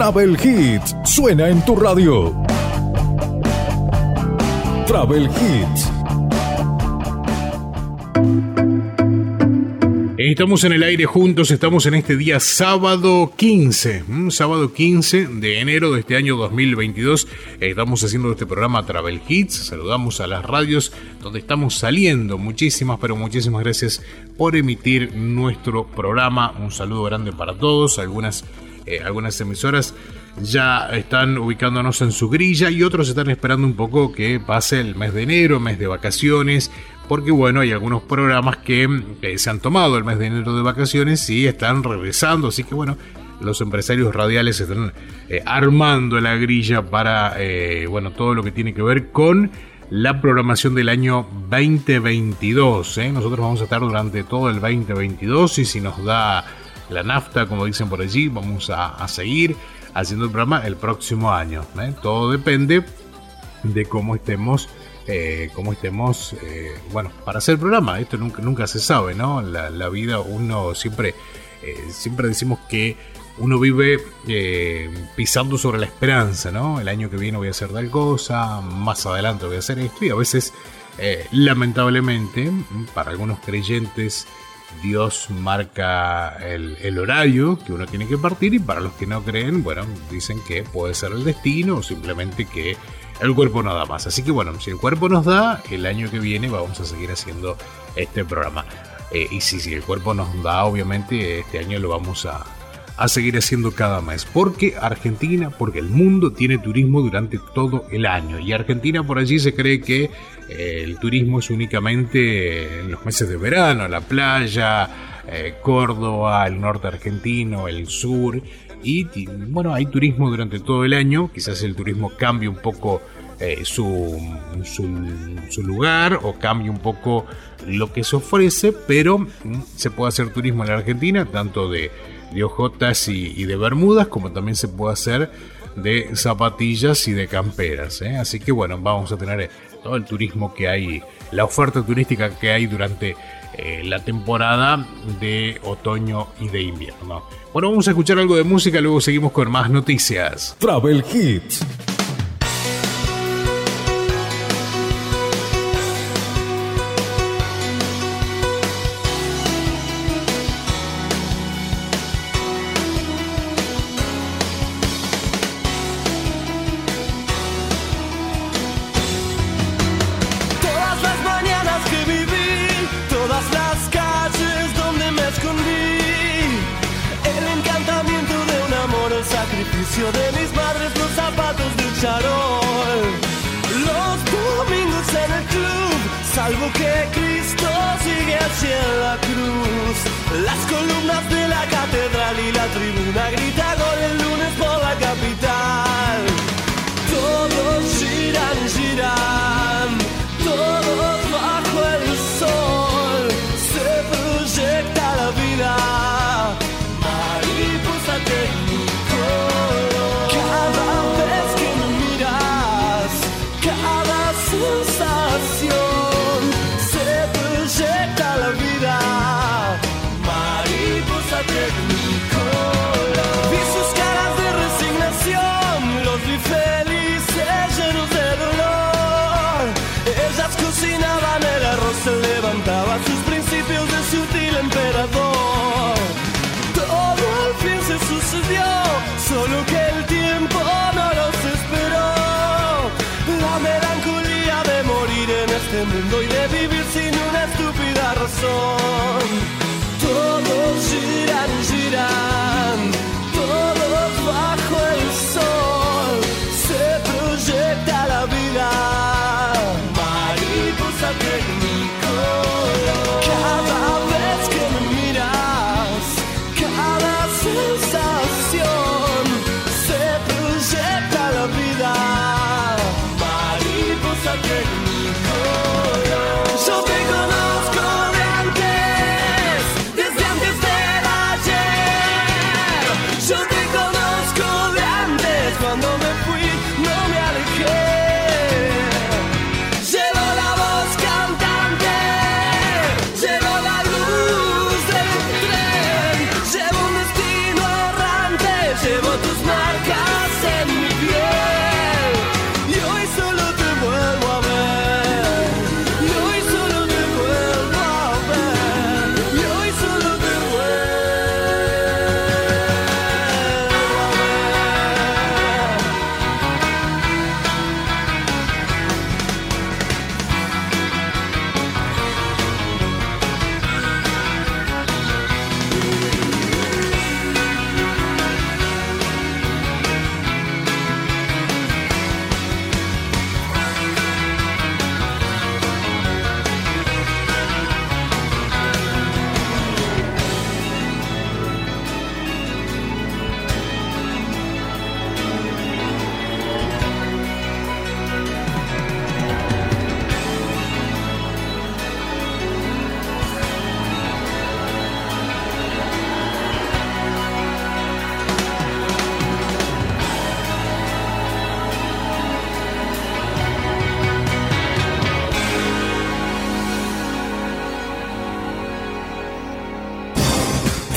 Travel Hits suena en tu radio. Travel Hits. Estamos en el aire juntos, estamos en este día sábado 15, mm, sábado 15 de enero de este año 2022. Estamos haciendo este programa Travel Hits, saludamos a las radios donde estamos saliendo. Muchísimas, pero muchísimas gracias por emitir nuestro programa. Un saludo grande para todos, algunas, eh, algunas emisoras ya están ubicándonos en su grilla y otros están esperando un poco que pase el mes de enero, mes de vacaciones, porque bueno, hay algunos programas que eh, se han tomado el mes de enero de vacaciones y están regresando, así que bueno, los empresarios radiales están eh, armando la grilla para bueno, todo lo que tiene que ver con la programación del año 2022. ¿eh? Nosotros vamos a estar durante todo el 2022 y si nos da la nafta, como dicen por allí, vamos a, seguir haciendo el programa el próximo año. ¿eh? Todo depende de cómo estemos. eh, cómo estemos, eh, bueno, para hacer el programa, esto nunca, nunca se sabe, ¿no? La, la vida, uno siempre, siempre decimos que uno vive pisando sobre la esperanza, ¿no? El año que viene voy a hacer tal cosa, más adelante voy a hacer esto, y a veces, lamentablemente, para algunos creyentes, Dios marca el, horario que uno tiene que partir y para los que no creen, bueno, dicen que puede ser el destino o simplemente que el cuerpo no da más. Así que bueno, si el cuerpo nos da, el año que viene vamos a seguir haciendo este programa. Eh, y si, si el cuerpo nos da, obviamente este año lo vamos a, a seguir haciendo cada mes. Porque Argentina, porque el mundo tiene turismo durante todo el año. Y Argentina por allí se cree que eh, el turismo es únicamente en los meses de verano, la playa, eh, Córdoba, el norte argentino, el sur. Y bueno, hay turismo durante todo el año. Quizás el turismo cambie un poco eh, su, su, su lugar o cambie un poco lo que se ofrece, pero mm, se puede hacer turismo en la Argentina, tanto de, de ojotas y, de bermudas, como también se puede hacer de zapatillas y de camperas. ¿eh? Así que bueno, vamos a tener eh, todo el turismo que hay, la oferta turística que hay durante eh, la temporada de otoño y de invierno. Bueno, vamos a escuchar algo de música, luego seguimos con más noticias. Travel Hits.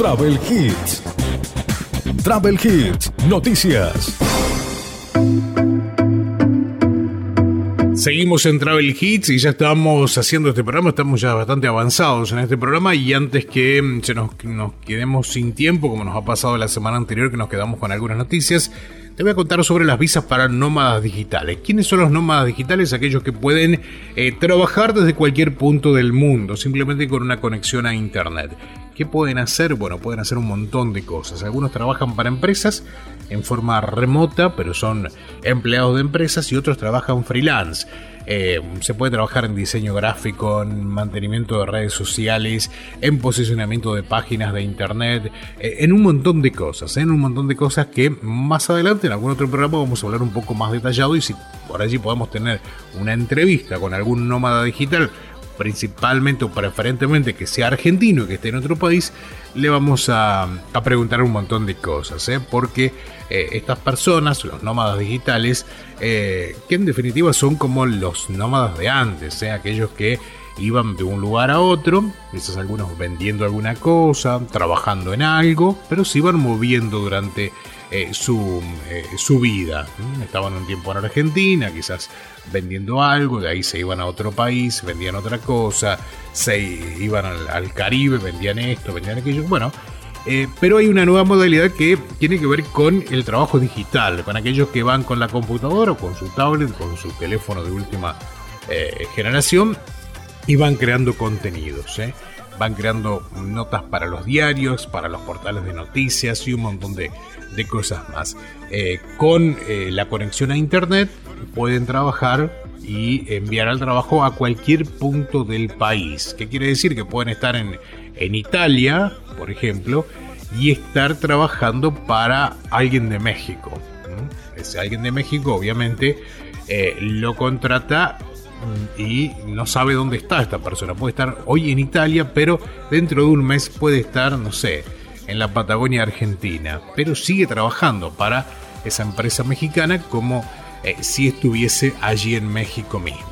Travel Hits. Travel Hits, noticias. Seguimos en Travel Hits y ya estamos haciendo este programa, estamos ya bastante avanzados en este programa y antes que mm, se nos, quedemos sin tiempo, como nos ha pasado la semana anterior que nos quedamos con algunas noticias, te voy a contar sobre las visas para nómadas digitales. ¿Quiénes son los nómadas digitales? Aquellos que pueden eh, trabajar desde cualquier punto del mundo, simplemente con una conexión a Internet. ¿Qué pueden hacer? Bueno, pueden hacer un montón de cosas. Algunos trabajan para empresas en forma remota, pero son empleados de empresas y otros trabajan freelance. Eh, se puede trabajar en diseño gráfico, en mantenimiento de redes sociales, en posicionamiento de páginas de internet, eh, en un montón de cosas, ¿eh? en un montón de cosas que más adelante en algún otro programa vamos a hablar un poco más detallado y si por allí podemos tener una entrevista con algún nómada digital principalmente o preferentemente que sea argentino y que esté en otro país, le vamos a, preguntar un montón de cosas, ¿eh? porque eh, estas personas, los nómadas digitales, eh, que en definitiva son como los nómadas de antes, ¿eh? aquellos que iban de un lugar a otro, quizás algunos vendiendo alguna cosa, trabajando en algo, pero se iban moviendo durante su, su vida. Estaban un tiempo en Argentina, quizás vendiendo algo, de ahí se iban a otro país, vendían otra cosa, se iban al, Caribe, vendían esto, vendían aquello. Bueno, eh, pero hay una nueva modalidad que tiene que ver con el trabajo digital, con aquellos que van con la computadora o con su tablet, con su teléfono de última eh, generación y van creando contenidos. ¿eh? Van creando notas para los diarios, para los portales de noticias y un montón de, de cosas más. Eh, con eh, la conexión a internet pueden trabajar y enviar al trabajo a cualquier punto del país. ¿Qué quiere decir? Que pueden estar en, en Italia, por ejemplo, y estar trabajando para alguien de México. Ese alguien de México, obviamente, eh, lo contrata mm, y no sabe dónde está esta persona. Puede estar hoy en Italia, pero dentro de un mes puede estar, no sé, en la Patagonia Argentina. Pero sigue trabajando para esa empresa mexicana como eh, si estuviese allí en México mismo.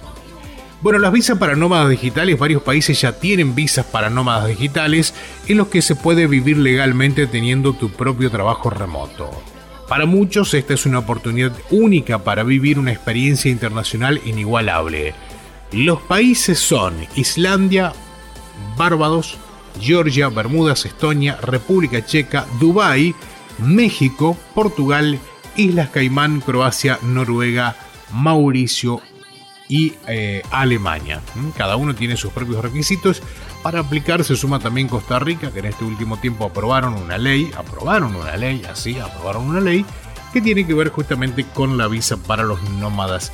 Bueno, las visas para nómadas digitales, varios países ya tienen visas para nómadas digitales en los que se puede vivir legalmente teniendo tu propio trabajo remoto. Para muchos esta es una oportunidad única para vivir una experiencia internacional inigualable. Los países son Islandia, Barbados, Georgia, Bermudas, Estonia, República Checa, Dubái, México, Portugal, Islas Caimán, Croacia, Noruega, Mauricio y eh, Alemania. ¿Mm? Cada uno tiene sus propios requisitos. Para aplicar se suma también Costa Rica, que en este último tiempo aprobaron una ley, aprobaron una ley, así, aprobaron una ley que tiene que ver justamente con la visa para los nómadas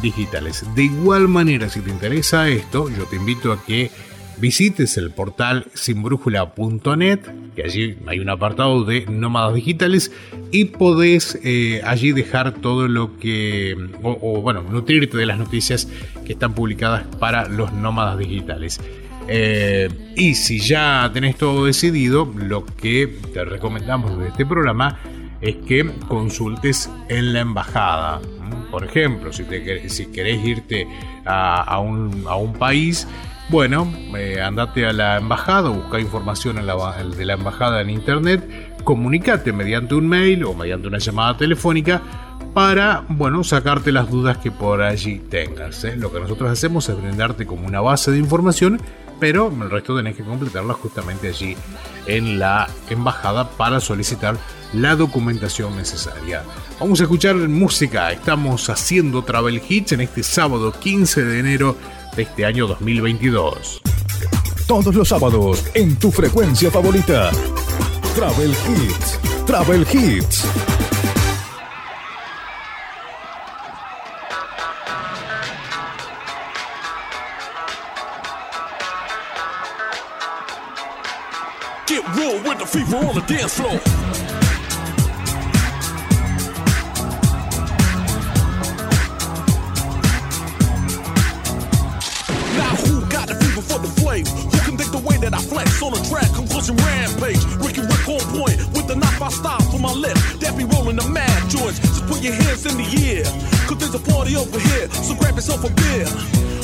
digitales. De igual manera, si te interesa esto, yo te invito a que visites el portal sinbrújula.net, que allí hay un apartado de nómadas digitales y podés eh, allí dejar todo lo que, o, bueno, nutrirte de las noticias que están publicadas para los nómadas digitales. Eh, y si ya tenés todo decidido, lo que te recomendamos de este programa es que consultes en la embajada. Por ejemplo, si, te, si querés irte a, a, un, a un país, bueno, eh, andate a la embajada, busca información en la, de la embajada en internet, comunicate mediante un mail o mediante una llamada telefónica para, bueno, sacarte las dudas que por allí tengas. ¿eh? Lo que nosotros hacemos es brindarte como una base de información, pero el resto tenés que completarla justamente allí en la embajada para solicitar la documentación necesaria. Vamos a escuchar música, estamos haciendo Travel Hits en este sábado 15 de enero de este año 2022. Todos los sábados en tu frecuencia favorita. Travel Hits. Travel Hits. Get real with the fever on the dance floor. Way that I flex on the track? Conclusion rampage. Ricky Rick on point with the knife I style for my lip. That be rolling the mad joints. Just put your hands in the air. Cause there's a party over here. So grab yourself a beer.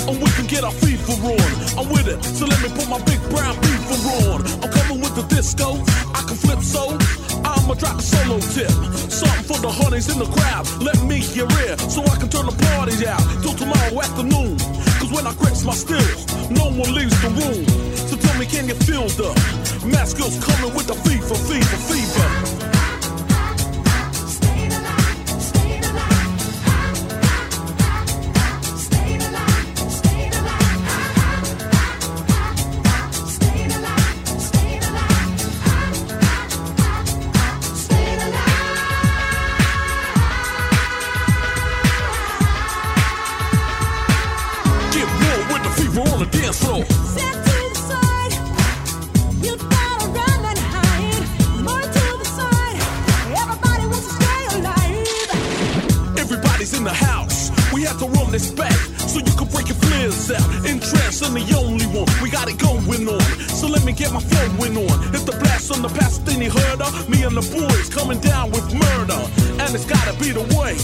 And we can get our fever on. I'm with it. So let me put my big brown beaver on. I'm coming with the disco. I can flip so. I'ma drop a solo tip. Something for the honeys in the crowd. Let me hear it. So I can turn the party out. Till tomorrow afternoon. Cause when I grips my stills, no one leaves the room. Me, can you feel the mask girls coming with the fever, fever, fever? Get real with the fever on the dance floor. So you can break your flares out. In the only one. We got it going on. So let me get my flowing on. If the blast on the past, then you heard her. Me and the boys coming down with murder. And it's gotta be the way.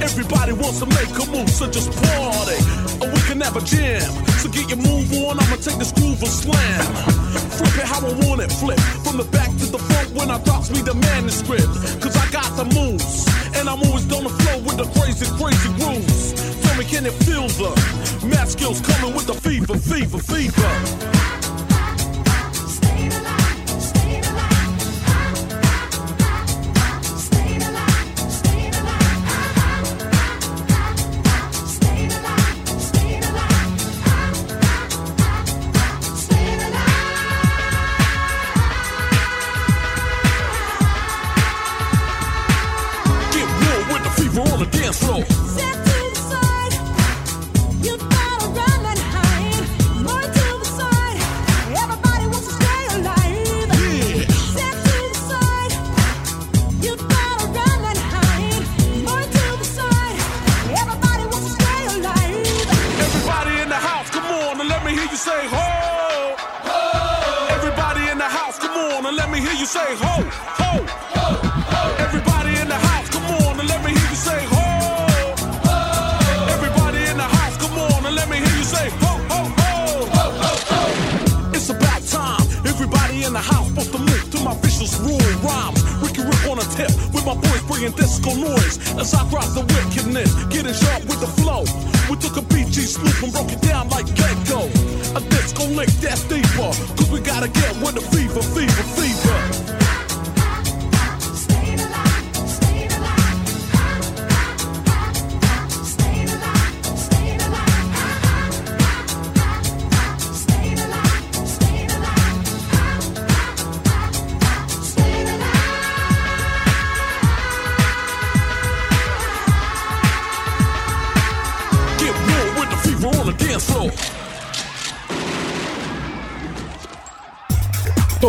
Everybody wants to make a move, so just party. Or we can have a jam. So get your move on, I'ma take this groove and slam. Flip it how I want it, flip. From the back to the front when I drops me the manuscript. Cause I got the moves. And I'm always on the flow with the crazy, crazy grooves. Me, can it feel the uh, math skills coming with the fever, fever, fever?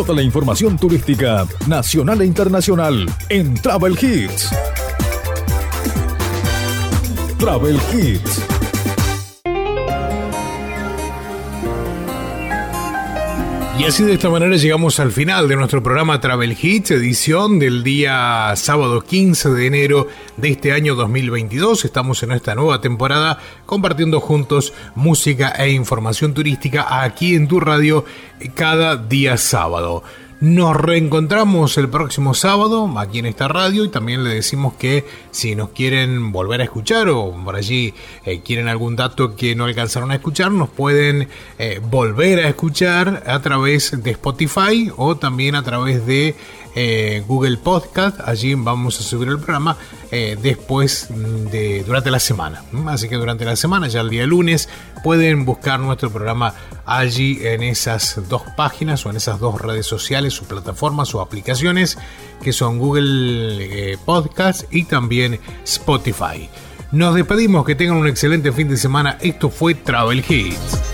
Toda la información turística nacional e internacional en Travel Hits. Travel Hits. Y así de esta manera llegamos al final de nuestro programa Travel Hits, edición del día sábado 15 de enero de este año 2022. Estamos en esta nueva temporada compartiendo juntos música e información turística aquí en tu radio cada día sábado. Nos reencontramos el próximo sábado aquí en esta radio y también le decimos que si nos quieren volver a escuchar o por allí eh, quieren algún dato que no alcanzaron a escuchar, nos pueden eh, volver a escuchar a través de Spotify o también a través de eh, Google Podcast. Allí vamos a subir el programa eh, después de durante la semana. ¿m? Así que durante la semana, ya el día lunes, pueden buscar nuestro programa allí en esas dos páginas o en esas dos redes sociales, sus plataformas o aplicaciones que son Google eh, Podcast y también Spotify. Nos despedimos, que tengan un excelente fin de semana. Esto fue Travel Hits.